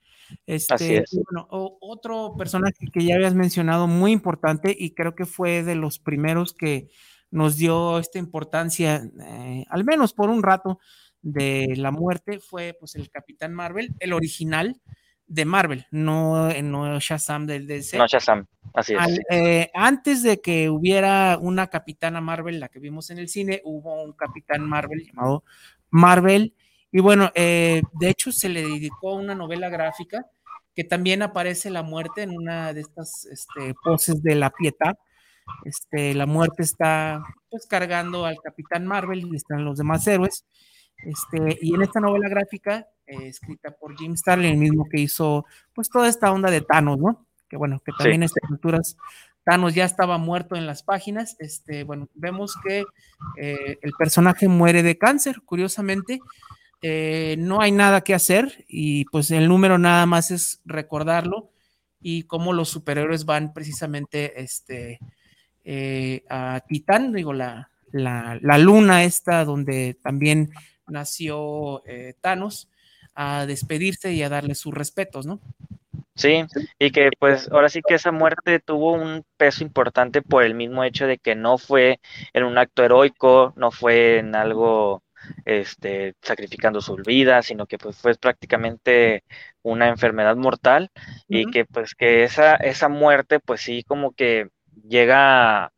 Este, Así es. Bueno, otro personaje que ya habías mencionado muy importante y creo que fue de los primeros que nos dio esta importancia, eh, al menos por un rato, de la muerte, fue pues el Capitán Marvel, el original de Marvel, no, no Shazam del DC. No Shazam, así es. eh, antes de que hubiera una Capitana Marvel, la que vimos en el cine, hubo un Capitán Marvel llamado Marvel. Y bueno, eh, de hecho se le dedicó una novela gráfica que también aparece la muerte en una de estas este, poses de la pieta. Este, la muerte está pues cargando al Capitán Marvel y están los demás héroes. Este, y en esta novela gráfica, eh, escrita por Jim Starlin, el mismo que hizo pues toda esta onda de Thanos, ¿no? Que bueno, que también sí. estas culturas Thanos ya estaba muerto en las páginas. Este, bueno, vemos que eh, el personaje muere de cáncer, curiosamente. Eh, no hay nada que hacer y pues el número nada más es recordarlo y cómo los superhéroes van precisamente este, eh, a Titán, digo, la, la, la, luna esta donde también nació Thanos, a despedirse y a darle sus respetos, ¿no? Sí, y que pues ahora sí que esa muerte tuvo un peso importante por el mismo hecho de que no fue en un acto heroico, no fue en algo este sacrificando su vida, sino que pues fue prácticamente una enfermedad mortal uh -huh. y que pues que esa esa muerte pues sí como que llega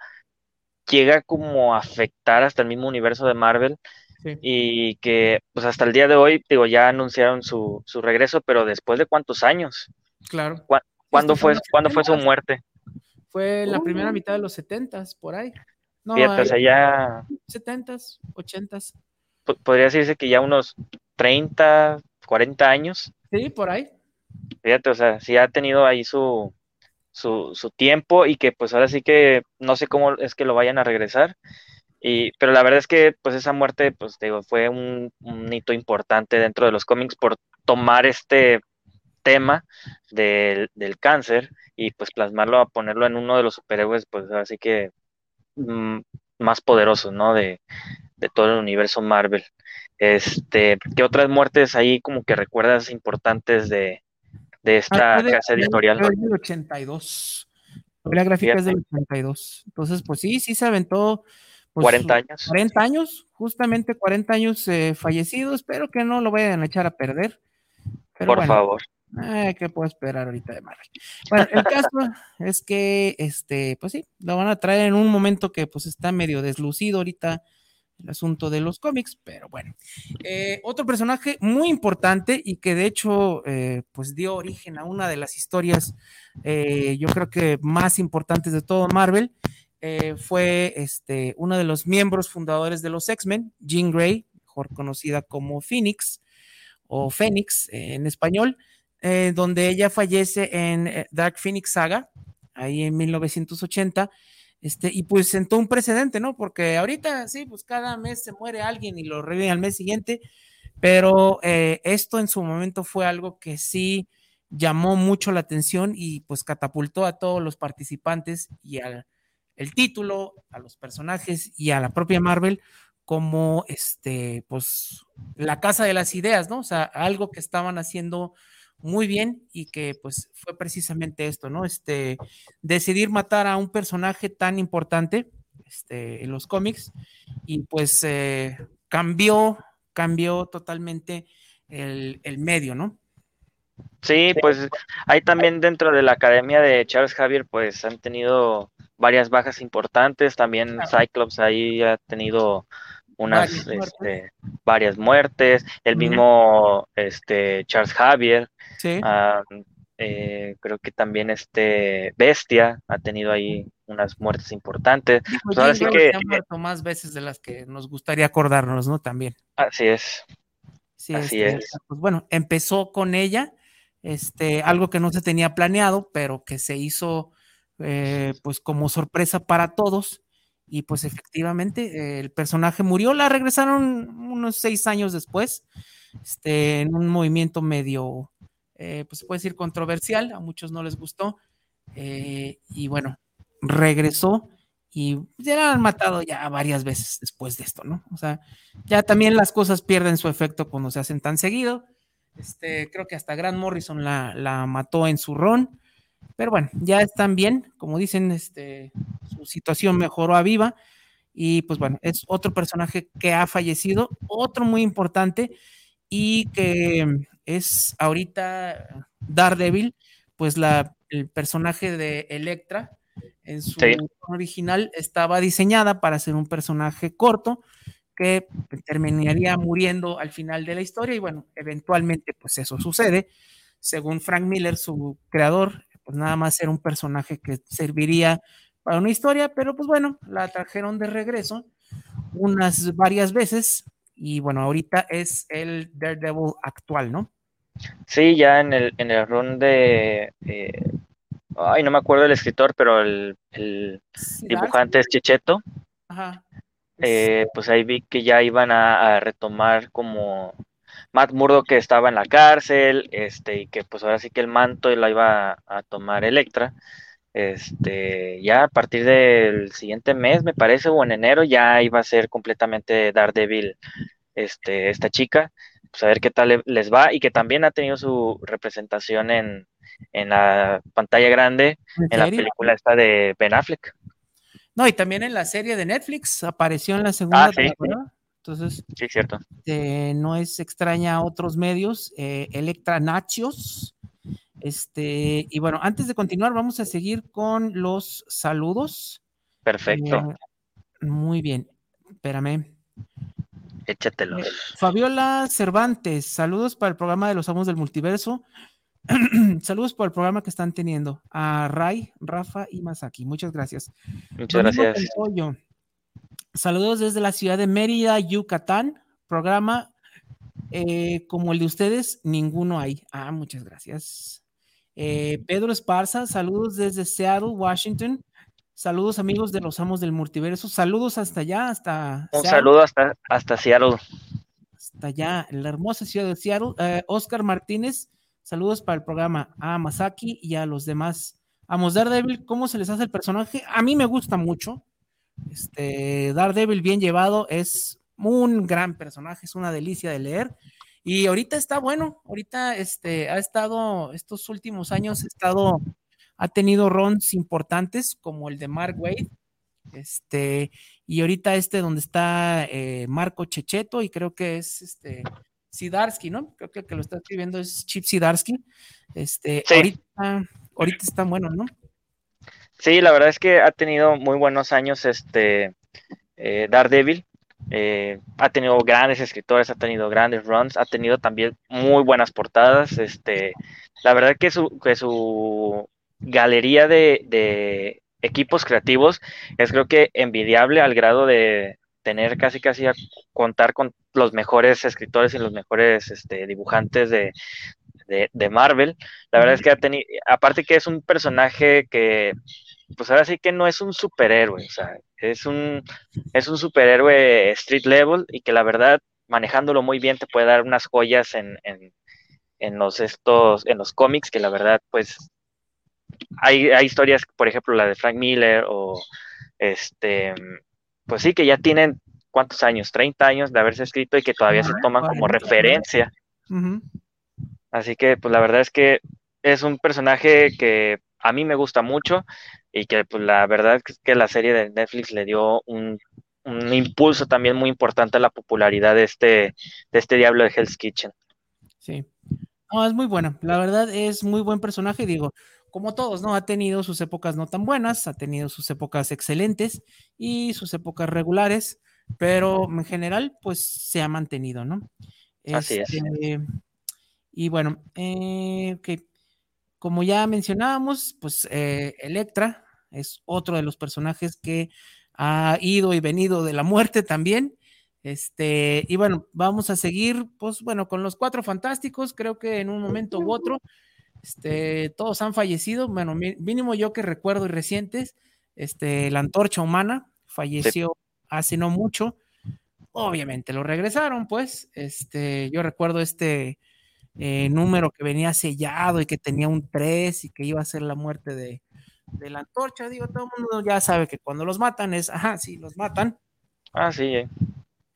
llega como a afectar hasta el mismo universo de Marvel Sí. y que pues hasta el día de hoy digo ya anunciaron su, su regreso pero después de cuántos años Claro. ¿Cu ¿Cuándo, fue, ¿cuándo fue su muerte? Fue en la uh. primera mitad de los setentas, por ahí. No, Fíjate, o sea, ya... Setentas, ochentas. Podría decirse que ya unos 30, 40 años. Sí, por ahí. Fíjate, o sea, sí ha tenido ahí su, su, su tiempo y que pues ahora sí que no sé cómo es que lo vayan a regresar. Y, pero la verdad es que pues esa muerte, pues digo, fue un, un hito importante dentro de los cómics por tomar este tema del, del, cáncer y pues plasmarlo a ponerlo en uno de los superhéroes, pues así que mmm, más poderosos, ¿no? De, de, todo el universo Marvel. Este, ¿qué otras muertes ahí como que recuerdas importantes de, de esta ah, de, casa editorial? Del 82. La gráfica es del 82. Entonces, pues sí, sí se aventó. Pues, 40 años. 40 años, justamente 40 años eh, fallecidos. Espero que no lo vayan a echar a perder. Pero Por bueno, favor. Eh, ¿Qué puedo esperar ahorita de Marvel? Bueno, el caso es que, este, pues sí, lo van a traer en un momento que pues está medio deslucido ahorita el asunto de los cómics, pero bueno. Eh, otro personaje muy importante y que de hecho, eh, pues dio origen a una de las historias, eh, yo creo que más importantes de todo Marvel, fue este, uno de los miembros fundadores de los X-Men, Jean Grey, mejor conocida como Phoenix o Fénix en español eh, donde ella fallece en eh, Dark Phoenix Saga, ahí en 1980, este, y pues sentó un precedente, ¿no? Porque ahorita sí, pues cada mes se muere alguien y lo reviven al mes siguiente, pero eh, esto en su momento fue algo que sí llamó mucho la atención y pues catapultó a todos los participantes y al el título, a los personajes y a la propia Marvel como este, pues la casa de las ideas, ¿no? O sea, algo que estaban haciendo muy bien y que pues fue precisamente esto, ¿no? Este, decidir matar a un personaje tan importante este, en los cómics y pues eh, cambió, cambió totalmente el, el, medio, ¿no? Sí, pues hay también dentro de la academia de Charles Javier, pues han tenido varias bajas importantes, también Cyclops ahí ha tenido unas varias muertes, este, varias muertes el mismo este Charles Javier sí. uh, eh, creo que también este Bestia ha tenido ahí unas muertes importantes pues ahora sí que ha muerto más veces de las que nos gustaría acordarnos no también Así es. Sí, Así este, es. Pues bueno, empezó con ella, este, algo que no se tenía planeado, pero que se hizo eh, pues como sorpresa para todos. Y pues efectivamente el personaje murió, la regresaron unos seis años después, este, en un movimiento medio, eh, pues se puede decir controversial, a muchos no les gustó. eh, y bueno, regresó y ya la han matado ya varias veces después de esto, ¿no? O sea, ya también las cosas pierden su efecto cuando se hacen tan seguido. Este, creo que hasta Grant Morrison la, la mató en su ron. Pero bueno, ya están bien, como dicen, este, su situación mejoró a viva. Y pues bueno, es otro personaje que ha fallecido, otro muy importante y que es ahorita Daredevil, pues la, el personaje de Electra en su Sí. original estaba diseñada para ser un personaje corto que terminaría muriendo al final de la historia y bueno, eventualmente pues eso sucede. Según Frank Miller, su creador, pues nada más era un personaje que serviría para una historia, pero pues bueno, la trajeron de regreso unas varias veces y bueno, ahorita es el Daredevil actual, ¿no? Sí, ya en el, en el run de. eh, ay, no me acuerdo del escritor, pero el, el dibujante es Checheto. Ajá. eh, pues ahí vi que ya iban a, a retomar como Matt Murdock que estaba en la cárcel, este, y que pues ahora sí que el manto la iba a, a tomar Electra. Este, ya a partir del siguiente mes, me parece, o en enero, ya iba a ser completamente Daredevil, este, esta chica. Pues a ver qué tal le- les va, y que también ha tenido su representación en, en la pantalla grande, ¿En en la película esta de Ben Affleck. No, y también en la serie de Netflix apareció en la segunda Ah, sí. temporada. Entonces, Sí, cierto. eh, no es extraña a otros medios. Eh, Electra Nachos. Este, y bueno, antes de continuar, vamos a seguir con los saludos. Perfecto. Eh, muy bien. Espérame. Échatelos. Fabiola Cervantes, saludos para el programa de los Amos del Multiverso. saludos por el programa que están teniendo. A Ray, Rafa y Masaki. Muchas gracias. Muchas Domingo gracias. Saludos desde la ciudad de Mérida, Yucatán. Programa eh, como el de ustedes, ninguno hay. Ah, muchas gracias. Eh, Pedro Esparza, saludos desde Seattle, Washington. Saludos amigos de los amos del multiverso. Saludos hasta allá, hasta Un Seattle, saludo hasta, hasta Seattle. hasta allá, en la hermosa ciudad de Seattle. Eh, Oscar Martínez, saludos para el programa a Masaki y a los demás. Amos Daredevil, ¿cómo se les hace el personaje? A mí me gusta mucho. Este Daredevil bien llevado es un gran personaje, es una delicia de leer. Y ahorita está bueno, ahorita este, ha estado, estos últimos años ha estado, ha tenido runs importantes como el de Mark Wade, este, y ahorita este donde está eh, Marco Checheto y creo que es este Sidarsky, ¿no? Creo que el que lo está escribiendo es Chip Sidarsky. Este, Sí. ahorita, ahorita está bueno, ¿no? Sí, la verdad es que ha tenido muy buenos años este eh, Daredevil. Eh, ha tenido grandes escritores, ha tenido grandes runs, ha tenido también muy buenas portadas. Este, la verdad que su, que su galería de, de equipos creativos es creo que envidiable al grado de tener casi casi a contar con los mejores escritores y los mejores este, dibujantes de, de, de Marvel. La verdad es que ha tenido, aparte que es un personaje que, pues ahora sí que no es un superhéroe, o sea, es un, es un superhéroe street level y que la verdad, manejándolo muy bien, te puede dar unas joyas en, en, en los estos, en los cómics, que la verdad, pues, hay, hay historias, por ejemplo, la de Frank Miller, o este, pues sí, que ya tienen cuántos años, 30 años de haberse escrito y que todavía se toman como 40, referencia. Así que, pues la verdad es que es un personaje que a mí me gusta mucho y que, pues la verdad es que la serie de Netflix le dio un, un impulso también muy importante a la popularidad de este, de este diablo de Hell's Kitchen. Sí. No, es muy buena. La verdad es muy buen personaje. Digo, como todos, ¿no? Ha tenido sus épocas no tan buenas, ha tenido sus épocas excelentes y sus épocas regulares, pero en general, pues se ha mantenido, ¿no? Así es. Este, Y bueno, eh, ok. Como ya mencionábamos, pues eh, Electra es otro de los personajes que ha ido y venido de la muerte también. Este, y bueno, vamos a seguir, pues bueno, con los cuatro fantásticos, creo que en un momento u otro, este, todos han fallecido, bueno, mínimo yo que recuerdo y recientes, este, la antorcha humana falleció hace no mucho, obviamente lo regresaron, pues, este, yo recuerdo este eh, número que venía sellado y que tenía un 3 y que iba a ser la muerte de, de la antorcha, digo, todo el mundo ya sabe que cuando los matan es, ajá, sí, los matan. Ah, sí, eh.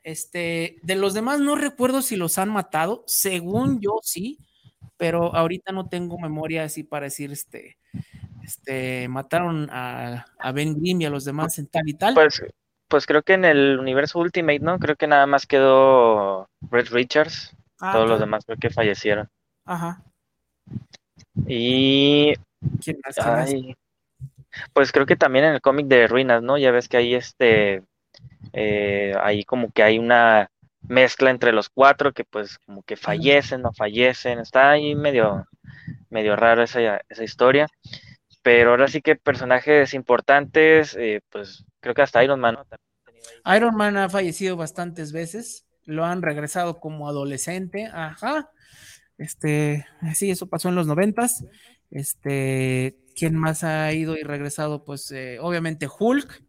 Este, de los demás no recuerdo si los han matado, según yo sí, pero ahorita no tengo memoria así para decir, este, este, mataron a, Ben Grimm y a los demás en tal y tal. Pues, pues creo que en el universo Ultimate, ¿no? Creo que nada más quedó Red Richards, ah, todos los demás creo que fallecieron. Ajá. Y... ¿Quién más? pues creo que también en el cómic de Ruinas, ¿no? Ya ves que ahí este eh, ahí como que hay una mezcla entre los cuatro que pues como que fallecen, no fallecen, está ahí medio, medio raro esa, esa historia. Pero ahora sí que personajes importantes, eh, pues creo que hasta Iron Man. Iron Man ha fallecido bastantes veces, lo han regresado como adolescente, ajá. Este, sí, eso pasó en los noventas. Este, ¿quién más ha ido y regresado? Pues eh, obviamente Hulk,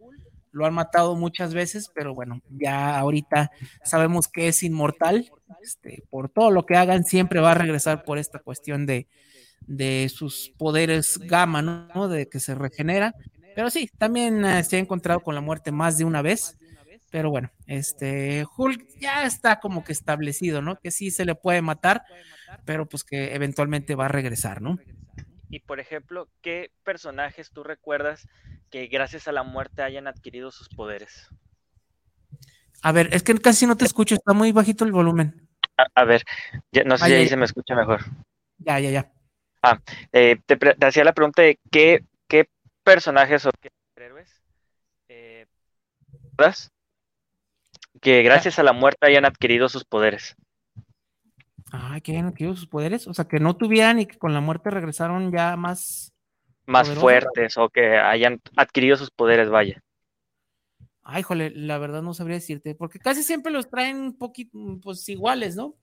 lo han matado muchas veces, pero bueno, ya ahorita sabemos que es inmortal. Este, por todo lo que hagan, siempre va a regresar por esta cuestión de, de sus poderes gamma, ¿no? De que se regenera. Pero sí, también eh, se ha encontrado con la muerte más de una vez. Pero bueno, este Hulk ya está como que establecido, ¿no? Que sí se le puede matar, pero pues que eventualmente va a regresar, ¿no? Y por ejemplo, ¿qué personajes tú recuerdas que gracias a la muerte hayan adquirido sus poderes? A ver, es que casi no te escucho, está muy bajito el volumen. A, ver, no sé si ahí se me escucha mejor. Ya, ya, ya. Ah, eh, te, hacía la pregunta de qué, qué personajes o qué héroes eh, que gracias a la muerte hayan adquirido sus poderes. Ah, que hayan adquirido sus poderes, o sea, que no tuvieran y que con la muerte regresaron ya más... Más fuertes o que hayan adquirido sus poderes, vaya. Ay, jole, la verdad no sabría decirte, porque casi siempre los traen un poquito, pues iguales, ¿no?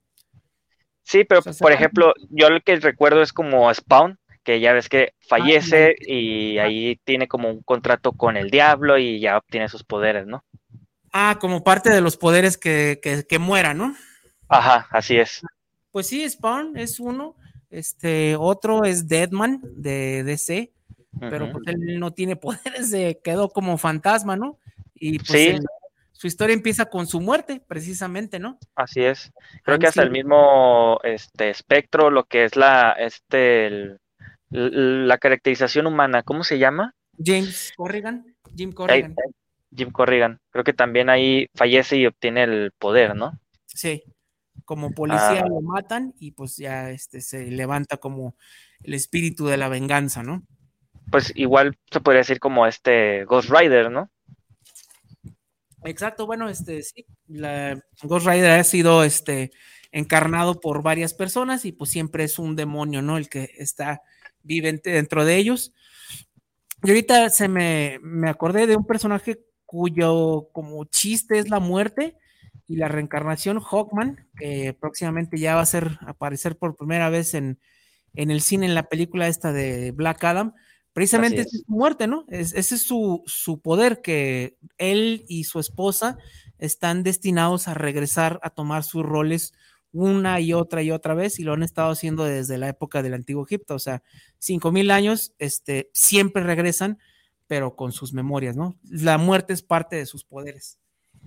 Sí, pero por ejemplo, yo lo que recuerdo es como Spawn, que ya ves que fallece ah, y ahí tiene como un contrato con el diablo y ya obtiene sus poderes, ¿no? Ah, como parte de los poderes que, que, que muera, ¿no? Ajá, así es. Pues sí, Spawn es uno. Este, otro es Deadman de DC, pero pues él no tiene poderes, se quedó como fantasma, ¿no? Y pues su historia empieza con su muerte, precisamente, ¿no? Así es. Creo que hasta el mismo este espectro, lo que es la, este, la caracterización humana, ¿cómo se llama? James Corrigan. Jim Corrigan. Jim Corrigan. Creo que también ahí fallece y obtiene el poder, ¿no? Sí como policía ah. lo matan y pues ya este se levanta como el espíritu de la venganza, ¿no? Pues igual se podría decir como este Ghost Rider, ¿no? Exacto, bueno, este sí, la Ghost Rider ha sido este encarnado por varias personas y pues siempre es un demonio, ¿no? El que está vivente dentro de ellos. Y ahorita se me, me acordé de un personaje cuyo como chiste es la muerte, y la reencarnación Hawkman, que próximamente ya va a ser aparecer por primera vez en, en el cine en la película esta de Black Adam, precisamente es. su muerte, ¿no? ese es su, su, poder, que él y su esposa están destinados a regresar a tomar sus roles una y otra y otra vez y lo han estado haciendo desde la época del antiguo Egipto, o sea, cinco mil años, este, siempre regresan, pero con sus memorias, ¿no? La muerte es parte de sus poderes.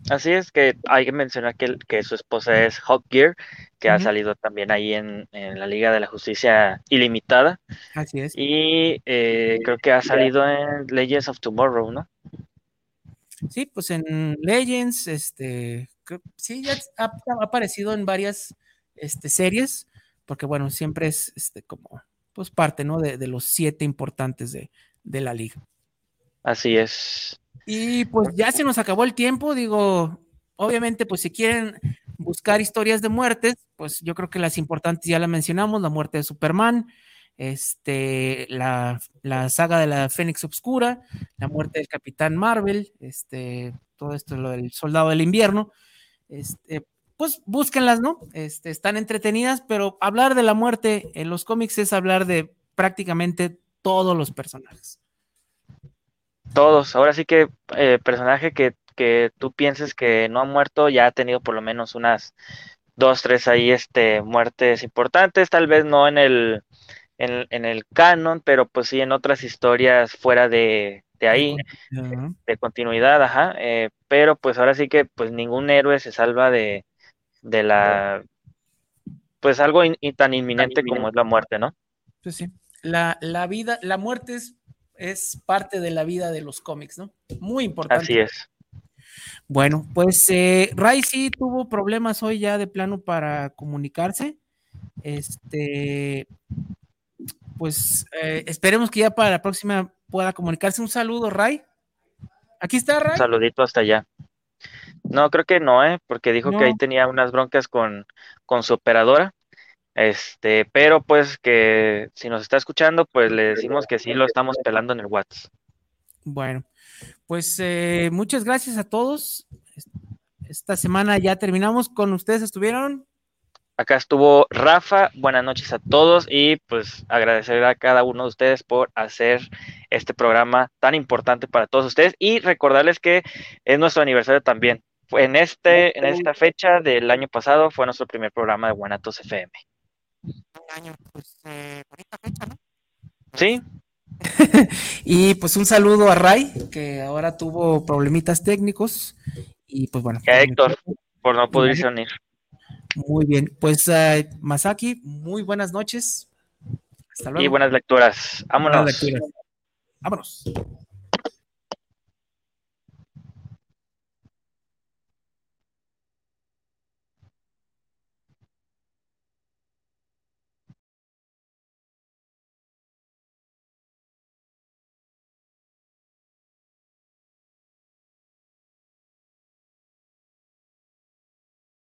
Así es que hay que mencionar que, que su esposa es Gear, que ha salido también ahí en, la Liga de la Justicia Ilimitada. Así es. Y eh, creo que ha salido en Legends of Tomorrow, ¿no? Sí, pues en Legends, este, sí, ya ha, aparecido en varias este, series, porque bueno, siempre es este, como, pues parte, ¿no? De, de los siete importantes de, de la liga. Así es. Y pues ya se nos acabó el tiempo, digo, obviamente pues si quieren buscar historias de muertes, pues yo creo que las importantes ya las mencionamos, la muerte de Superman, este, la, saga de la Fénix Obscura, la muerte del Capitán Marvel, este, todo esto, lo del Soldado del Invierno. este, pues búsquenlas, ¿no? Este, están entretenidas, pero hablar de la muerte en los cómics es hablar de prácticamente todos los personajes. Todos, ahora sí que eh, personaje que, que tú pienses que no ha muerto ya ha tenido por lo menos unas dos, tres ahí este, muertes importantes, tal vez no en el, en, en el canon, pero pues sí en otras historias fuera de, de ahí, de continuidad, ajá, eh, pero pues ahora sí que pues ningún héroe se salva de, de la, pues algo in- y tan inminente como es la muerte, ¿no? Pues sí. La, la vida, la muerte es, es parte de la vida de los cómics, ¿no? Muy importante. Así es. Bueno, pues eh, Ray sí tuvo problemas hoy ya de plano para comunicarse. Este, pues eh, esperemos que ya para la próxima pueda comunicarse. Un saludo, Ray. Aquí está Un Ray. saludito hasta allá. No, creo que no, ¿eh? Porque dijo que ahí tenía unas broncas con, con su operadora. Este, pero pues que si nos está escuchando, pues le decimos que sí lo estamos pelando en el WhatsApp. Bueno, pues eh, muchas gracias a todos. Esta semana ya terminamos. Con ustedes estuvieron. Acá estuvo Rafa, buenas noches a todos y pues agradecer a cada uno de ustedes por hacer este programa tan importante para todos ustedes y recordarles que es nuestro aniversario también. En este, en esta fecha del año pasado fue nuestro primer programa de Guanatos FM. Sí, Y pues un saludo a Ray, que ahora tuvo problemitas técnicos. Y pues bueno. y a Héctor por no poderse unir. Muy bien. Pues eh, Masaki, muy buenas noches. Hasta luego. Y buenas lecturas. Vámonos. Buenas lecturas. Vámonos.